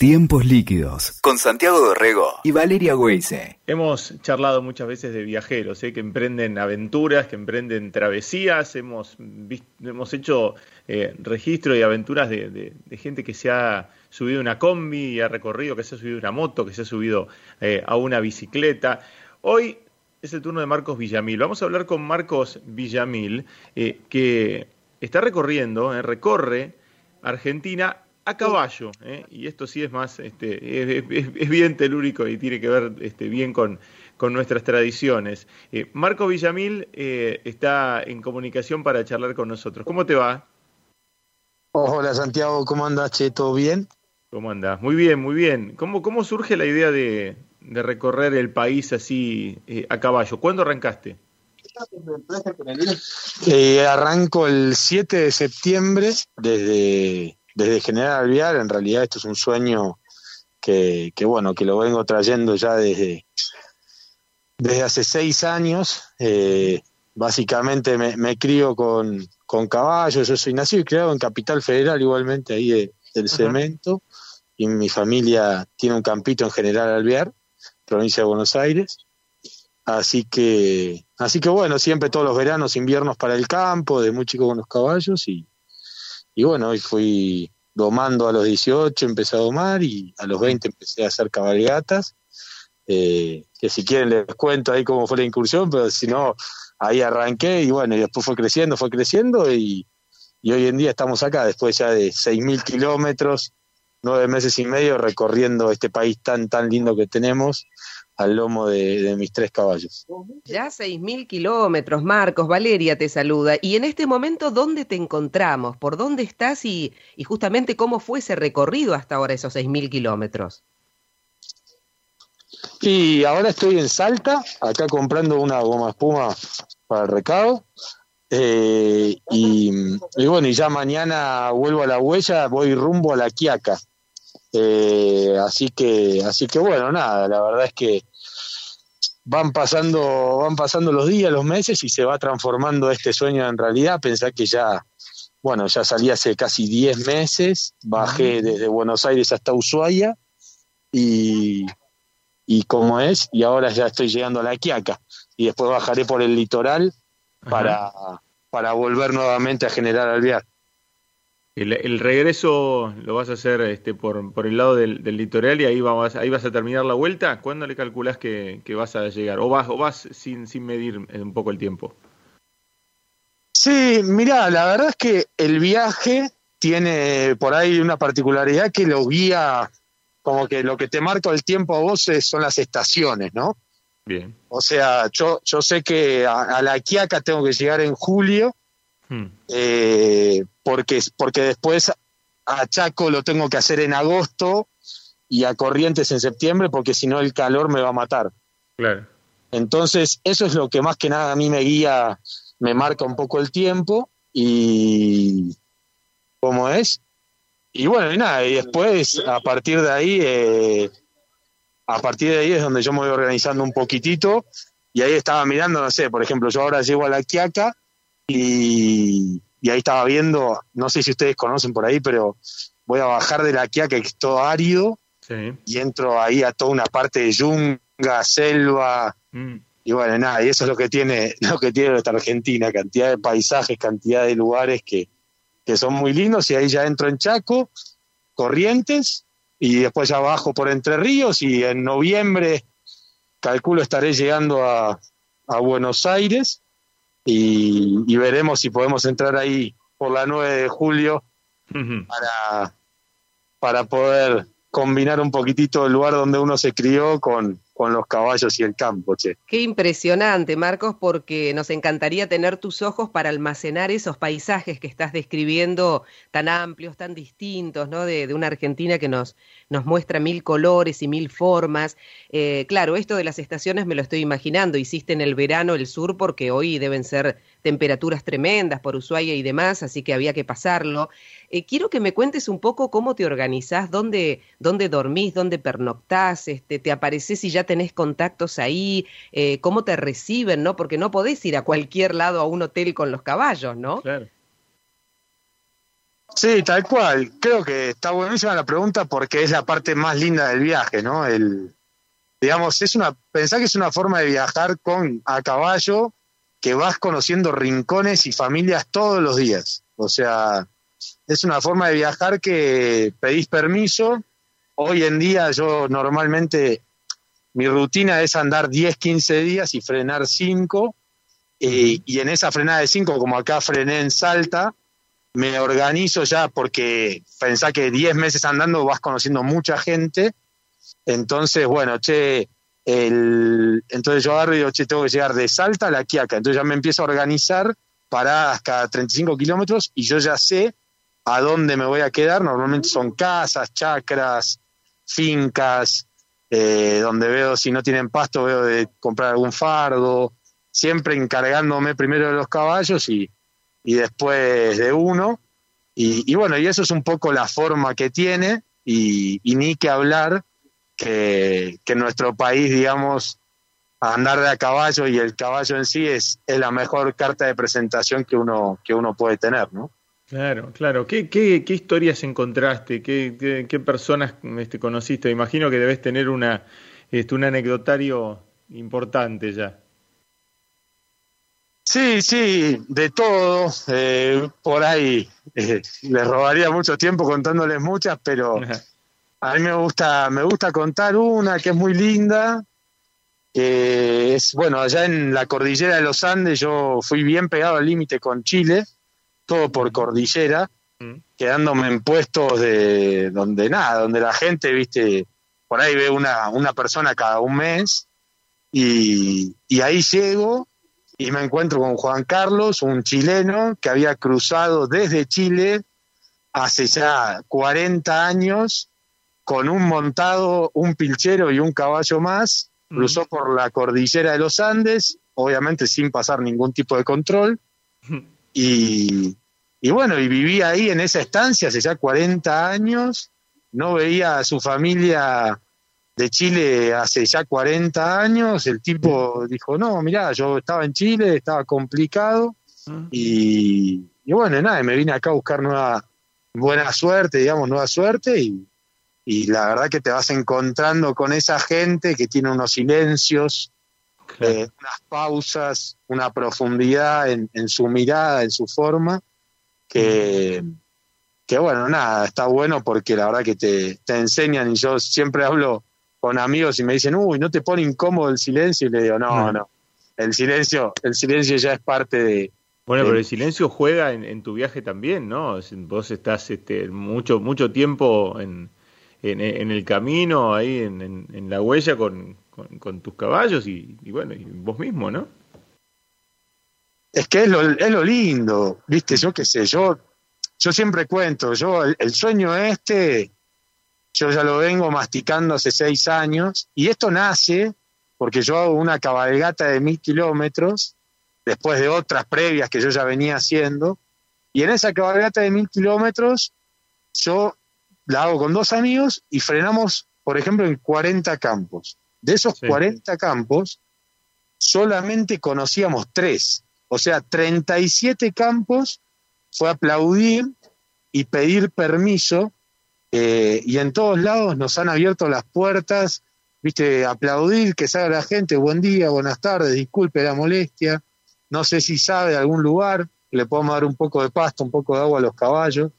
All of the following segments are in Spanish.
Tiempos líquidos con Santiago Dorrego y Valeria Güeyse. Hemos charlado muchas veces de viajeros ¿eh? que emprenden aventuras, que emprenden travesías. Hemos, hemos hecho eh, registro y aventuras de, gente que se ha subido una combi y ha recorrido, que se ha subido una moto, que se ha subido eh, a una bicicleta. Hoy es el turno de Marcos Villamil. Vamos a hablar con Marcos Villamil, que está recorriendo, recorre Argentina a caballo, ¿eh? y esto sí es más, este, es, bien telúrico y tiene que ver este, bien con, con nuestras tradiciones. Eh, Marco Villamil eh, está en comunicación para charlar con nosotros. ¿Cómo te va? Hola Santiago, ¿cómo andas? Che, ¿Todo bien? ¿Cómo andas? Muy bien, muy bien. ¿Cómo, cómo surge la idea de, de recorrer el país así a caballo? ¿Cuándo arrancaste? arranco el 7 de septiembre desde desde General Alvear, en realidad esto es un sueño que, bueno, que lo vengo trayendo ya desde, desde hace seis años. Eh, básicamente me, crío con, con, caballos, yo soy nacido y criado en Capital Federal igualmente, ahí del cemento, y mi familia tiene un campito en General Alvear, provincia de Buenos Aires. Así que, así que bueno, siempre todos los veranos, inviernos para el campo, de muy chico con los caballos y, y bueno, hoy fui domando a los 18, empecé a domar y a los 20 empecé a hacer cabalgatas. Eh, que si quieren les cuento ahí cómo fue la incursión, pero si no, ahí arranqué y bueno, y después fue creciendo, fue creciendo y, y hoy en día estamos acá, después ya de 6.000 kilómetros, nueve meses y medio recorriendo este país tan, tan lindo que tenemos al lomo de, mis tres caballos. Ya 6.000 kilómetros, Marcos, Valeria te saluda. Y en este momento, ¿dónde te encontramos? ¿Por dónde estás? Y, y justamente cómo fue ese recorrido hasta ahora, esos 6.000 kilómetros. Y ahora estoy en Salta, acá comprando una goma espuma para el recado. Eh, y, bueno, y ya mañana vuelvo a la huella, voy rumbo a la Quiaca. Eh, así que, así que bueno, nada, la verdad es que van pasando, van pasando los días, los meses y se va transformando este sueño en realidad. Pensá que ya, bueno, ya salí hace casi 10 meses, bajé desde Buenos Aires hasta Ushuaia y, y como es, y ahora ya estoy llegando a la Quiaca y después bajaré por el litoral para, para volver nuevamente a generar alvear. El, regreso lo vas a hacer este, por, por el lado del, litoral y ahí vas, ahí vas a terminar la vuelta. ¿Cuándo le calculas que, vas a llegar? ¿O vas, o vas sin, sin medir un poco el tiempo? Sí, mira, la verdad es que el viaje tiene por ahí una particularidad que lo guía, como que lo que te marca el tiempo a vos son las estaciones, ¿no? Bien. O sea, yo, yo sé que a, la Quiaca tengo que llegar en julio, hmm. eh, porque, porque después a Chaco lo tengo que hacer en agosto y a Corrientes en septiembre, porque si no el calor me va a matar. Claro. Entonces, eso es lo que más que nada a mí me guía, me marca un poco el tiempo y cómo es. Y bueno, y nada, y después a partir de ahí, eh, a partir de ahí es donde yo me voy organizando un poquitito y ahí estaba mirando, no sé, por ejemplo, yo ahora llego a la Quiaca y y ahí estaba viendo, no sé si ustedes conocen por ahí, pero voy a bajar de la Quiaca, que es todo árido, y entro ahí a toda una parte de yunga, selva, mm. y bueno, nada, y eso es lo que tiene, lo que tiene nuestra Argentina, cantidad de paisajes, cantidad de lugares que, que son muy lindos, y ahí ya entro en Chaco, Corrientes, y después ya bajo por Entre Ríos, y en noviembre calculo estaré llegando a, a Buenos Aires, y, veremos si podemos entrar ahí por la 9 de julio para, para poder combinar un poquitito el lugar donde uno se crió con, con los caballos y el campo, che. Qué impresionante, Marcos, porque nos encantaría tener tus ojos para almacenar esos paisajes que estás describiendo tan amplios, tan distintos, ¿no? De, una Argentina que nos, nos muestra mil colores y mil formas. Eh, claro, esto de las estaciones me lo estoy imaginando. Hiciste en el verano el sur porque hoy deben ser temperaturas tremendas por Ushuaia y demás, así que había que pasarlo. Eh, quiero que me cuentes un poco cómo te organizás, dónde, dónde dormís, dónde pernoctás, este, te apareces y ya tenés contactos ahí, eh, cómo te reciben, ¿no? Porque no podés ir a cualquier lado a un hotel con los caballos, ¿no? Claro. Sí, tal cual. Creo que está buenísima la pregunta porque es la parte más linda del viaje, ¿no? El, digamos, es una, pensá que es una forma de viajar con a caballo que vas conociendo rincones y familias todos los días. O sea, es una forma de viajar que pedís permiso. Hoy en día yo normalmente mi rutina es andar 10, 15 días y frenar 5. Eh, y en esa frenada de 5, como acá frené en Salta, me organizo ya porque pensá que 10 meses andando vas conociendo mucha gente. Entonces, bueno, che, el, entonces yo agarro y digo, che, tengo que llegar de Salta a La Quiaca. Entonces ya me empiezo a organizar paradas cada 35 kilómetros y yo ya sé a dónde me voy a quedar. Normalmente son casas, chacras, fincas, eh, donde veo si no tienen pasto, veo de comprar algún fardo, siempre encargándome primero de los caballos y, y después de uno. Y, bueno, y eso es un poco la forma que tiene y, ni que hablar que, que, en nuestro país, digamos, andar de a caballo y el caballo en sí es, es la mejor carta de presentación que uno, que uno puede tener, ¿no? Claro, claro. ¿Qué, qué, qué historias encontraste? ¿Qué, qué, personas este, conociste? Imagino que debes tener una, este, un anecdotario importante ya. Sí, sí, de todo. Eh, por ahí eh, les robaría mucho tiempo contándoles muchas, pero a mí me gusta, me gusta contar una que es muy linda. Que es, bueno, allá en la cordillera de los Andes yo fui bien pegado al límite con Chile, todo por cordillera, quedándome en puestos de donde nada, donde la gente, viste, por ahí ve una, una persona cada un mes y, y ahí llego y me encuentro con Juan Carlos, un chileno que había cruzado desde Chile hace ya 40 años con un montado, un pilchero y un caballo más, cruzó por la cordillera de los Andes, obviamente sin pasar ningún tipo de control, y, y bueno, y vivía ahí en esa estancia hace ya 40 años, no veía a su familia de Chile hace ya 40 años, el tipo dijo, no, mirá, yo estaba en Chile, estaba complicado y, y bueno, nada, me vine acá a buscar nueva, buena suerte, digamos, nueva suerte. Y, y la verdad que te vas encontrando con esa gente que tiene unos silencios, eh, unas pausas, una profundidad en, en, su mirada, en su forma, que, que bueno, nada, está bueno porque la verdad que te, te enseñan y yo siempre hablo con amigos y me dicen, uy, ¿no te pone incómodo el silencio? Y le digo, no, no, el silencio, el silencio ya es parte de... Bueno, pero el silencio juega en, tu viaje también, ¿no? Vos estás este, mucho, mucho tiempo en, en, el camino, ahí en, en la huella con, con, tus caballos y, bueno, y vos mismo, ¿no? Es que es lo, es lo lindo, viste, yo qué sé, yo, yo siempre cuento, yo el sueño este yo ya lo vengo masticando hace seis años y esto nace porque yo hago una cabalgata de mil kilómetros después de otras previas que yo ya venía haciendo y en esa cabalgata de mil kilómetros yo la hago con dos amigos y frenamos, por ejemplo, en 40 campos. De esos 40 campos, solamente conocíamos tres. O sea, 37 campos fue aplaudir y pedir permiso eh, y en todos lados nos han abierto las puertas, viste, aplaudir, que salga la gente, buen día, buenas tardes, disculpe la molestia, no sé si sabe de algún lugar, le podemos dar un poco de pasto, un poco de agua a los caballos.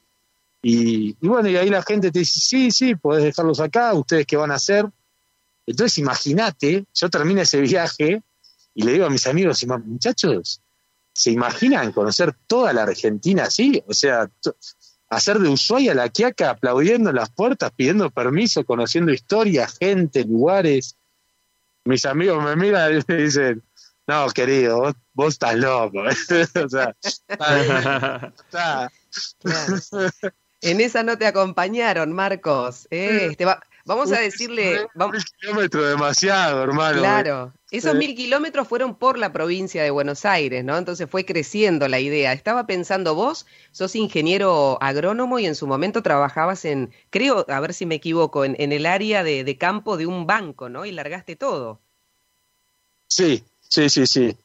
Y, bueno, y ahí la gente te dice, sí, sí, podés dejarlos acá, ustedes qué van a hacer. Entonces imagínate, yo termino ese viaje y le digo a mis amigos, muchachos, ¿se imaginan conocer toda la Argentina así? O sea, hacer de Ushuaia la Quiaca aplaudiendo en las puertas, pidiendo permiso, conociendo historias, gente, lugares. Mis amigos me miran y me dicen, no, querido, vos, estás loco. o sea, En esa no te acompañaron, Marcos. Eh, este va, Vamos a decirle... Mil kilómetros demasiado, hermano. Claro, esos mil kilómetros fueron por la provincia de Buenos Aires, ¿no? Entonces fue creciendo la idea. Estaba pensando vos, sos ingeniero agrónomo y en su momento trabajabas en, creo, a ver si me equivoco, en, el área de, campo de un banco, ¿no? Y largaste todo. Sí, sí, sí, sí.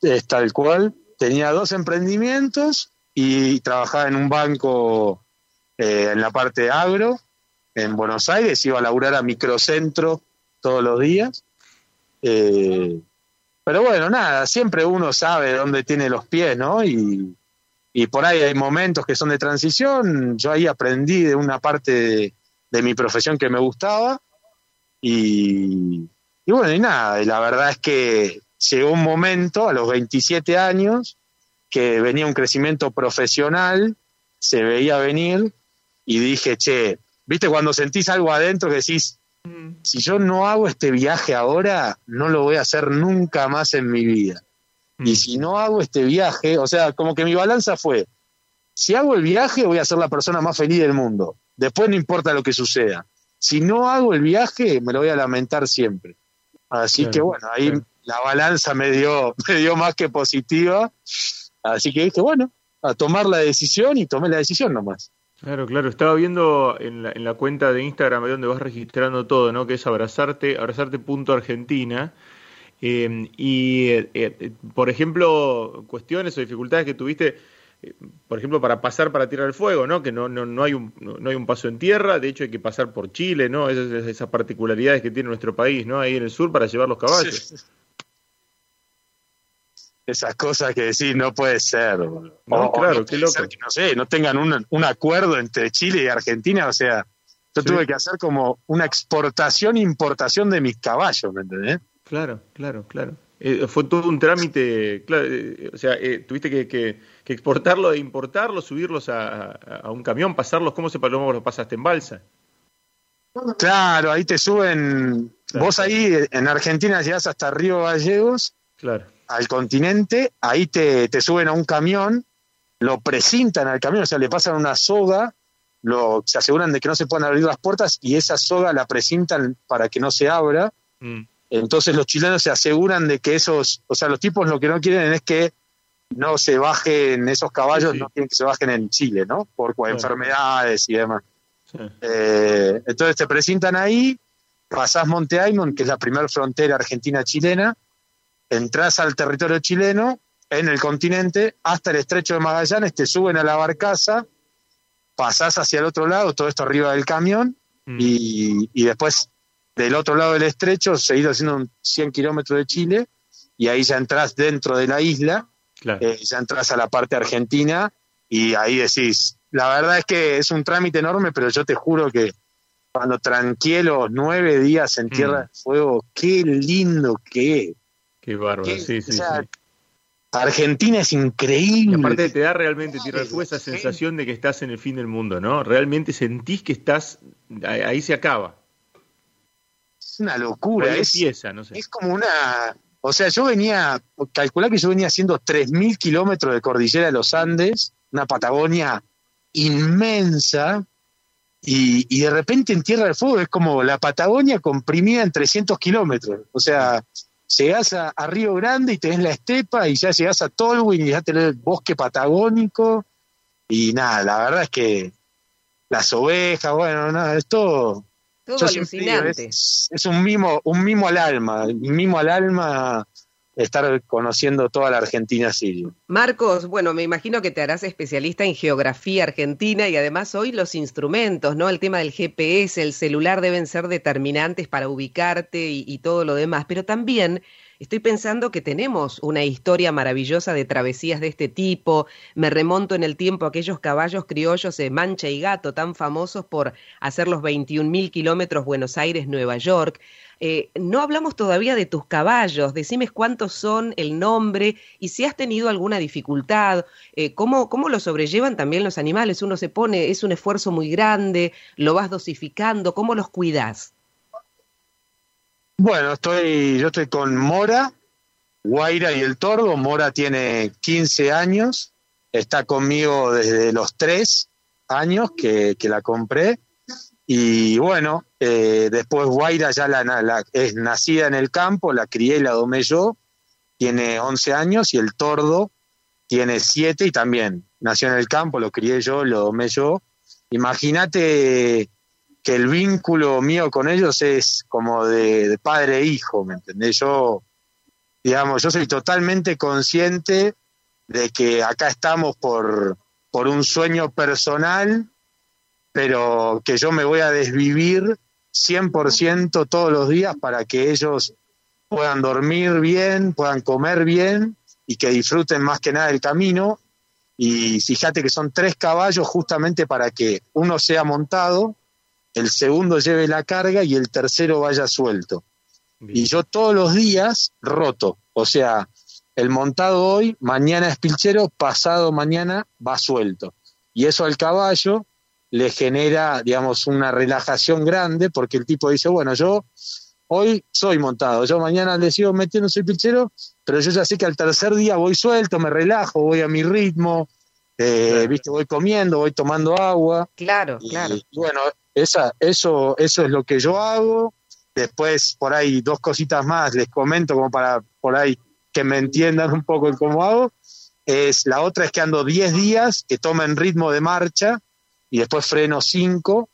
Es tal cual. Tenía dos emprendimientos y trabajaba en un banco eh, en la parte agro, en Buenos Aires, iba a laburar a microcentro todos los días. Eh, pero bueno, nada, siempre uno sabe dónde tiene los pies, ¿no? Y, y por ahí hay momentos que son de transición. Yo ahí aprendí de una parte de, mi profesión que me gustaba. Y, y, bueno, y nada, y la verdad es que llegó un momento a los 27 años que venía un crecimiento profesional, se veía venir y dije, che, viste cuando sentís algo adentro que decís, si yo no hago este viaje ahora, no lo voy a hacer nunca más en mi vida. Y si no hago este viaje, o sea, como que mi balanza fue, si hago el viaje voy a ser la persona más feliz del mundo. Después no importa lo que suceda. Si no hago el viaje, me lo voy a lamentar siempre. Así que bueno, ahí la balanza me dio, me dio más que positiva. Así que dije, bueno, a tomar la decisión y tomé la decisión nomás. Claro, claro. Estaba viendo en la, en la cuenta de Instagram donde vas registrando todo, ¿no? Que es abrazarte, abrazarte.argentina. Eh, y, eh, por ejemplo, cuestiones o dificultades que tuviste, eh, por ejemplo, para pasar para Tierra del Fuego, ¿no? Que no, no, no, hay un, no, hay un paso en tierra, de hecho hay que pasar por Chile, ¿no? Esas, esas particularidades que tiene nuestro país, ¿no? Ahí en el sur para llevar los caballos esas cosas que decís no puede ser. No, claro, qué loco. que, no sé, no tengan un, un, acuerdo entre Chile y Argentina, o sea, yo tuve que hacer como una exportación e importación de mis caballos, ¿me entendés? Claro, claro, claro. Eh, fue todo un trámite, claro, eh, o sea, eh, tuviste que, que, que, exportarlo e importarlo, subirlos a, a, un camión, pasarlos, ¿cómo se ¿cómo los pasaste en balsa? Claro, ahí te suben, claro, vos ahí en Argentina llegás hasta Río Gallegos, claro al continente, ahí te, te, suben a un camión, lo precintan al camión, o sea, le pasan una soga, lo, se aseguran de que no se puedan abrir las puertas y esa soga la precintan para que no se abra. Mm. Entonces los chilenos se aseguran de que esos, o sea, los tipos lo que no quieren es que no se bajen esos caballos, sí, sí. no quieren que se bajen en Chile, ¿no? Por sí. enfermedades y demás. Eh, entonces te presentan ahí, pasás Monte Aymon, que es la primera frontera argentina-chilena, entras al territorio chileno, en el continente, hasta el estrecho de Magallanes, te suben a la barcaza, pasás hacia el otro lado, todo esto arriba del camión, mm. y, y, después del otro lado del estrecho seguís haciendo 100 kilómetros de Chile, y ahí ya entras dentro de la isla, claro. eh, ya entras a la parte argentina, y ahí decís, la verdad es que es un trámite enorme, pero yo te juro que cuando tranquilo nueve días en Tierra mm. de Fuego, qué lindo que es. Qué bárbaro, sí, sí, o sea, sí. Argentina es increíble. Y aparte te da realmente, Tierra del Fuego, esa sensación de que estás en el fin del mundo, ¿no? Realmente sentís que estás, ahí, ahí se acaba. Es una locura. Es, empieza, no sé. es como una... O sea, yo venía, calculá que yo venía haciendo 3.000 kilómetros de cordillera de los Andes, una Patagonia inmensa, y, y, de repente en Tierra del Fuego es como la Patagonia comprimida en 300 kilómetros. O sea, llegás a, a, Río Grande y tenés la estepa y ya llegás a Tolwyn y ya tenés el bosque patagónico y nada, la verdad es que las ovejas, bueno, nada, es todo, todo alucinante. Es, es, un mimo, un mimo al alma, un mimo al alma estar conociendo toda la Argentina sirio. Marcos, bueno, me imagino que te harás especialista en geografía argentina y además hoy los instrumentos, ¿no? El tema del GPS, el celular deben ser determinantes para ubicarte y, y todo lo demás, pero también estoy pensando que tenemos una historia maravillosa de travesías de este tipo. Me remonto en el tiempo a aquellos caballos criollos de Mancha y Gato, tan famosos por hacer los 21 mil kilómetros Buenos Aires-Nueva York. Eh, no hablamos todavía de tus caballos, decime cuántos son, el nombre y si has tenido alguna dificultad, eh, cómo, cómo lo sobrellevan también los animales. Uno se pone, es un esfuerzo muy grande, lo vas dosificando, ¿cómo los cuidas? Bueno, estoy, yo estoy con Mora, Guaira y el Tordo. Mora tiene 15 años, está conmigo desde los 3 años que, que la compré. Y bueno, eh, después Guaira ya la, es nacida en el campo, la crié y la domé yo, tiene 11 años y el tordo tiene 7 y también nació en el campo, lo crié yo, lo domé yo. Imagínate que el vínculo mío con ellos es como de, de padre e hijo, ¿me entendés? Yo, digamos, yo soy totalmente consciente de que acá estamos por, por un sueño personal pero que yo me voy a desvivir 100% todos los días para que ellos puedan dormir bien, puedan comer bien y que disfruten más que nada el camino. Y fíjate que son tres caballos justamente para que uno sea montado, el segundo lleve la carga y el tercero vaya suelto. Y yo todos los días roto, o sea, el montado hoy, mañana es pilchero, pasado mañana va suelto. Y eso al caballo le genera, digamos, una relajación grande porque el tipo dice, bueno, yo hoy soy montado, yo mañana le sigo metiendo, soy pilchero, pero yo ya sé que al tercer día voy suelto, me relajo, voy a mi ritmo, eh, viste, voy comiendo, voy tomando agua. Claro, claro. Y, bueno, esa, eso, eso es lo que yo hago. Después, por ahí, dos cositas más, les comento como para por ahí que me entiendan un poco el cómo hago. Es, la otra es que ando 10 días, que tomen ritmo de marcha, y después freno 5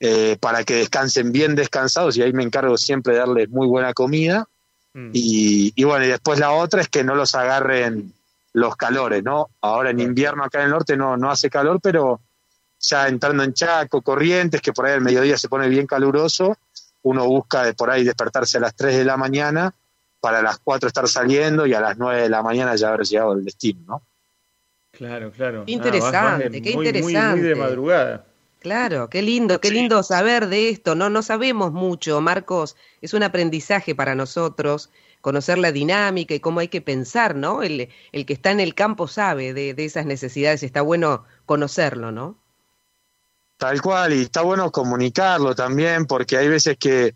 eh, para que descansen bien descansados y ahí me encargo siempre de darles muy buena comida. Mm. Y, bueno, y después la otra es que no los agarren los calores, ¿no? Ahora en invierno acá en el norte no, no hace calor, pero ya entrando en Chaco, Corrientes, que por ahí al mediodía se pone bien caluroso, uno busca de por ahí despertarse a las 3 de la mañana para las 4 estar saliendo y a las 9 de la mañana ya haber llegado al destino, ¿no? Claro, claro. Qué interesante, qué interesante. Muy, de madrugada. Claro, qué lindo, qué lindo saber de esto. No, no sabemos mucho, Marcos. Es un aprendizaje para nosotros conocer la dinámica y cómo hay que pensar, ¿no? El, el que está en el campo sabe de, de esas necesidades. Está bueno conocerlo, ¿no? Tal cual, y está bueno comunicarlo también, porque hay veces que,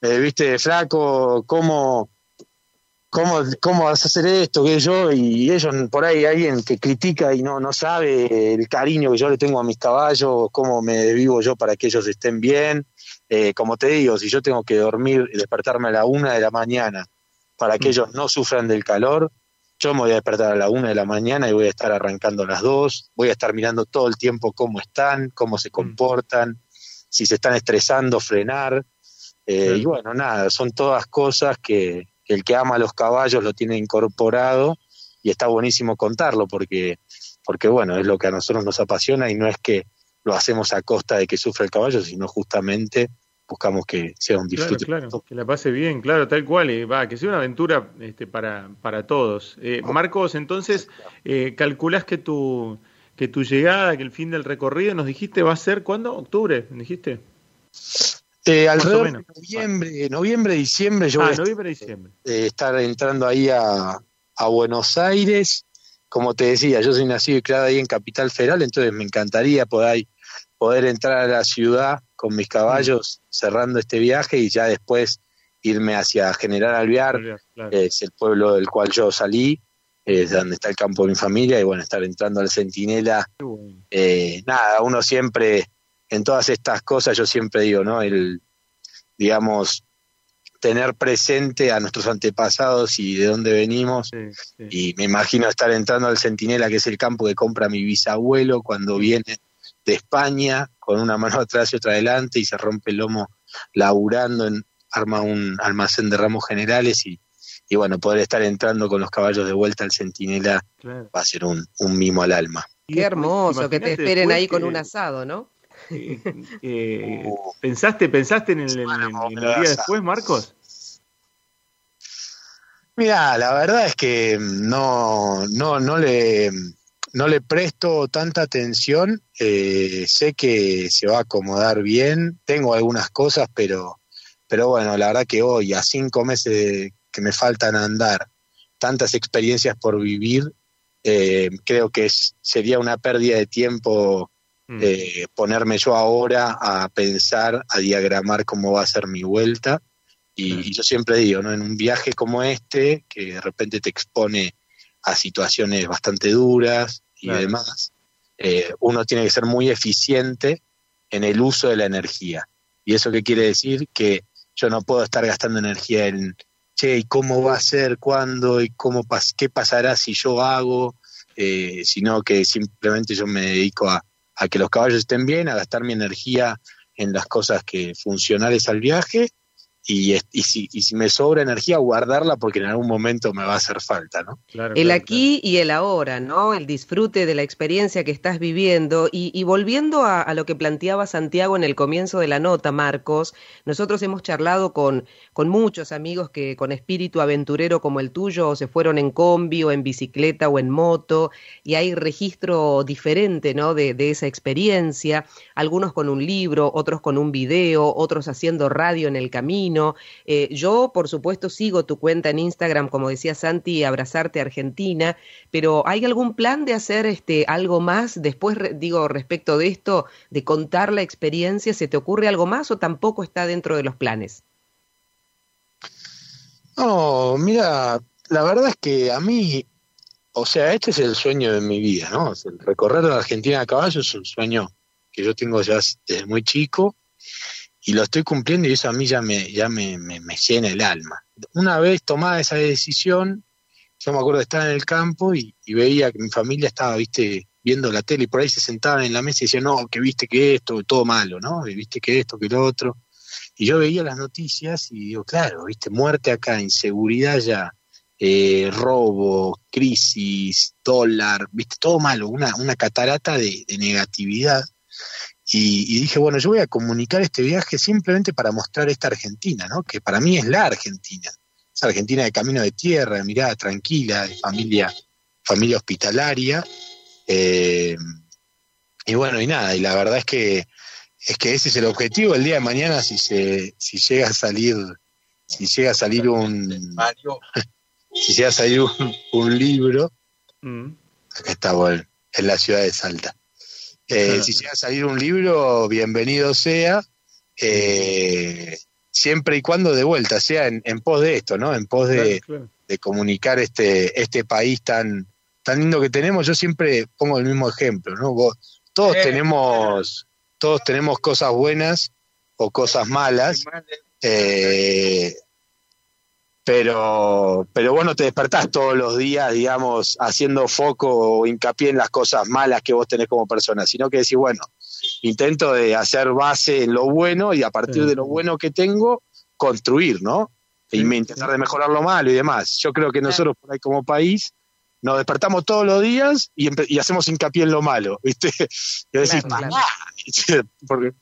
eh, viste, flaco, cómo ¿cómo, ¿cómo vas a hacer esto? que yo? Y ellos, por ahí, alguien que critica y no, no sabe el cariño que yo le tengo a mis caballos, cómo me vivo yo para que ellos estén bien. Eh, como te digo, si yo tengo que dormir y despertarme a la una de la mañana para que mm. ellos no sufran del calor, yo me voy a despertar a la una de la mañana y voy a estar arrancando a las dos, voy a estar mirando todo el tiempo cómo están, cómo se mm. comportan, si se están estresando, frenar. Eh, y bueno, nada, son todas cosas que, el que ama a los caballos lo tiene incorporado y está buenísimo contarlo porque, porque bueno, es lo que a nosotros nos apasiona y no es que lo hacemos a costa de que sufra el caballo, sino justamente buscamos que sea un disfrute. Claro, claro, que la pase bien, claro, tal cual, y va, que sea una aventura este, para, para todos. Eh, Marcos, entonces, eh, ¿calculás que tu, que tu llegada, que el fin del recorrido, nos dijiste, va a ser cuándo? ¿Octubre? ¿Dijiste? Eh, alrededor de noviembre, noviembre, diciembre, yo ah, voy noviembre, diciembre. estar entrando ahí a, Buenos Aires. Como te decía, yo soy nacido y criado ahí en Capital Federal, entonces me encantaría poder, poder entrar a la ciudad con mis caballos cerrando este viaje y ya después irme hacia General Alvear, es el pueblo del cual yo salí, es donde está el campo de mi familia, y bueno, estar entrando al Centinela. Eh, nada, uno siempre en todas estas cosas yo siempre digo, ¿no? El, digamos, tener presente a nuestros antepasados y de dónde venimos. Y me imagino estar entrando al Centinela, que es el campo que compra mi bisabuelo cuando viene de España, con una mano atrás y otra adelante, y se rompe el lomo laburando, en, arma un almacén de ramos generales y, y bueno, poder estar entrando con los caballos de vuelta al Centinela va a ser un, un mimo al alma. Qué hermoso que te esperen ahí con un asado, ¿no? Eh, eh, ¿pensaste, ¿Pensaste en el, día después, Marcos? Mira, la verdad es que no, no, no le no le presto tanta atención. Eh, sé que se va a acomodar bien. Tengo algunas cosas, pero, pero bueno, la verdad que hoy, a cinco meses que me faltan andar, tantas experiencias por vivir, creo que sería una pérdida de tiempo Mm. Eh, ponerme yo ahora a pensar, a diagramar cómo va a ser mi vuelta. Y, yo siempre digo, ¿no? En un viaje como este, que de repente te expone a situaciones bastante duras y demás, eh, uno tiene que ser muy eficiente en el uso de la energía. ¿Y eso qué quiere decir? Que yo no puedo estar gastando energía en, che, ¿y cómo va a ser? ¿Cuándo? ¿Y cómo qué pasará si yo hago? Eh, sino que simplemente yo me dedico a, a que los caballos estén bien, a gastar mi energía en las cosas que funcionales al viaje y, y, si, y si me sobra energía, guardarla porque en algún momento me va a hacer falta, ¿no? el aquí y el ahora, ¿no? El disfrute de la experiencia que estás viviendo. Y, volviendo a, lo que planteaba Santiago en el comienzo de la nota, Marcos, nosotros hemos charlado con, con muchos amigos que con espíritu aventurero como el tuyo se fueron en combi o en bicicleta o en moto y hay registro diferente, ¿no? De, de esa experiencia, algunos con un libro, otros con un video, otros haciendo radio en el camino eh, yo, por supuesto, sigo tu cuenta en Instagram, como decía Santi, Abrazarte Argentina, pero ¿hay algún plan de hacer este, algo más después, digo, respecto de esto, de contar la experiencia? ¿Se te ocurre algo más o tampoco está dentro de los planes? No, mira, la verdad es que a mí, o sea, este es el sueño de mi vida, ¿no? El recorrer la Argentina a caballo es un sueño que yo tengo ya desde muy chico y lo estoy cumpliendo y eso a mí ya me, ya me, me, llena el alma. Una vez tomada esa decisión, yo me acuerdo de estar en el campo y, veía que mi familia estaba, viste, viendo la tele y por ahí se sentaban en la mesa y decían, no, que viste que esto, todo malo, ¿no? Y viste que esto, que lo otro. Y yo veía las noticias y digo, claro, viste, muerte acá, inseguridad ya, eh, robo, crisis, dólar, viste, todo malo, una, una catarata de negatividad. Y, dije, bueno, yo voy a comunicar este viaje simplemente para mostrar esta Argentina, ¿no? Que para mí es la Argentina. Esa Argentina de camino de tierra, de mirada tranquila, de familia, familia hospitalaria. Eh, y bueno, y nada, y la verdad es que es que ese es el objetivo. El día de mañana, si se, si llega a salir, si llega a salir un si llega a salir un, libro, mm. acá está bueno, en la ciudad de Salta. Eh, si llega a salir un libro, bienvenido sea, eh, siempre y cuando de vuelta sea en, pos de esto, ¿no? En pos de, comunicar este, este país tan, tan lindo que tenemos. Yo siempre pongo el mismo ejemplo, ¿no? todos tenemos, todos tenemos cosas buenas o cosas malas. Pero, pero vos no te despertás todos los días, digamos, haciendo foco o hincapié en las cosas malas que vos tenés como persona, sino que decís, bueno, intento de hacer base en lo bueno y a partir de lo bueno que tengo, construir, ¿no? y intentar de mejorar lo malo y demás. Yo creo que nosotros por ahí como país nos despertamos todos los días y, y hacemos hincapié en lo malo, ¿viste? Y decís,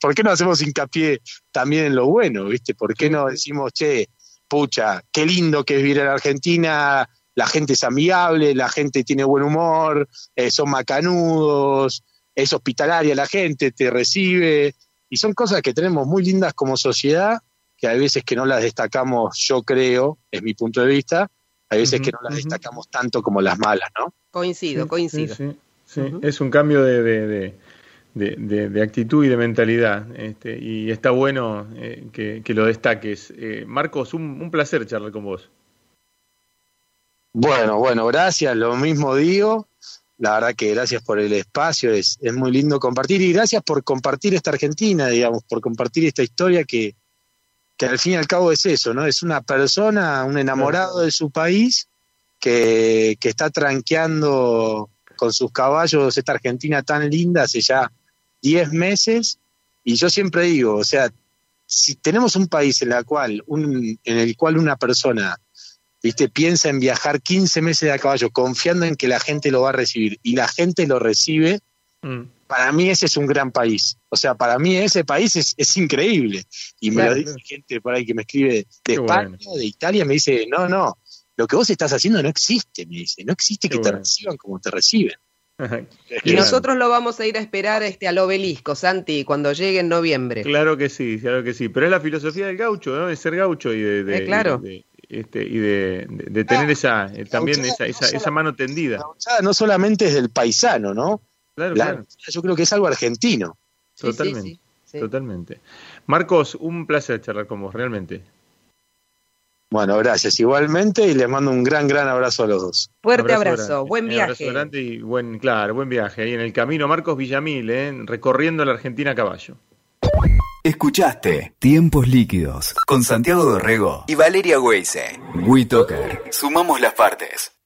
¿por, qué no hacemos hincapié también en lo bueno, ¿viste? ¿Por qué no decimos, che, pucha, qué lindo que es vivir en Argentina, la gente es amigable, la gente tiene buen humor, eh, son macanudos, es hospitalaria la gente, te recibe, y son cosas que tenemos muy lindas como sociedad, que hay veces que no las destacamos, yo creo, es mi punto de vista, hay veces que no las destacamos tanto como las malas, ¿no? Coincido, coincido. Sí, es un cambio de, de, de, actitud y de mentalidad. Este, y está bueno eh, que, lo destaques. Eh, Marcos, un, un, placer charlar con vos. Bueno, bueno, gracias, lo mismo digo. La verdad que gracias por el espacio, es, es muy lindo compartir y gracias por compartir esta Argentina, digamos, por compartir esta historia que, que al fin y al cabo es eso, ¿no? Es una persona, un enamorado de su país que, que está tranqueando con sus caballos esta Argentina tan linda hace ya 10 meses y yo siempre digo, o sea, si tenemos un país en, la cual un, en el cual una persona ¿viste? piensa en viajar 15 meses a caballo confiando en que la gente lo va a recibir y la gente lo recibe, mm. para mí ese es un gran país. O sea, para mí ese país es, es increíble. Y me lo dice gente por ahí que me escribe de España, de Italia, me dice, no, no, lo que vos estás haciendo no existe, me dice, no existe que te reciban como te reciben. Y nosotros lo vamos a ir a esperar este al obelisco, Santi, cuando llegue en noviembre. Claro que sí, claro que sí. Pero es la filosofía del gaucho, ¿no? De ser gaucho y de, eh, claro. este, y de, tener ah, esa eh, también esa, esa, mano tendida. no solamente es del paisano, ¿no? Claro, Yo creo que es algo argentino. Totalmente, totalmente. Marcos, un placer charlar con vos, realmente. Bueno, gracias igualmente y les mando un gran, gran abrazo a los dos. Fuerte abrazo, buen viaje. Abrazo y buen, claro, buen viaje. Ahí en el camino Marcos Villamil, ¿eh? recorriendo la Argentina a caballo. Escuchaste Tiempos Líquidos con Santiago Dorrego y Valeria Weise. WeToker. Sumamos las partes.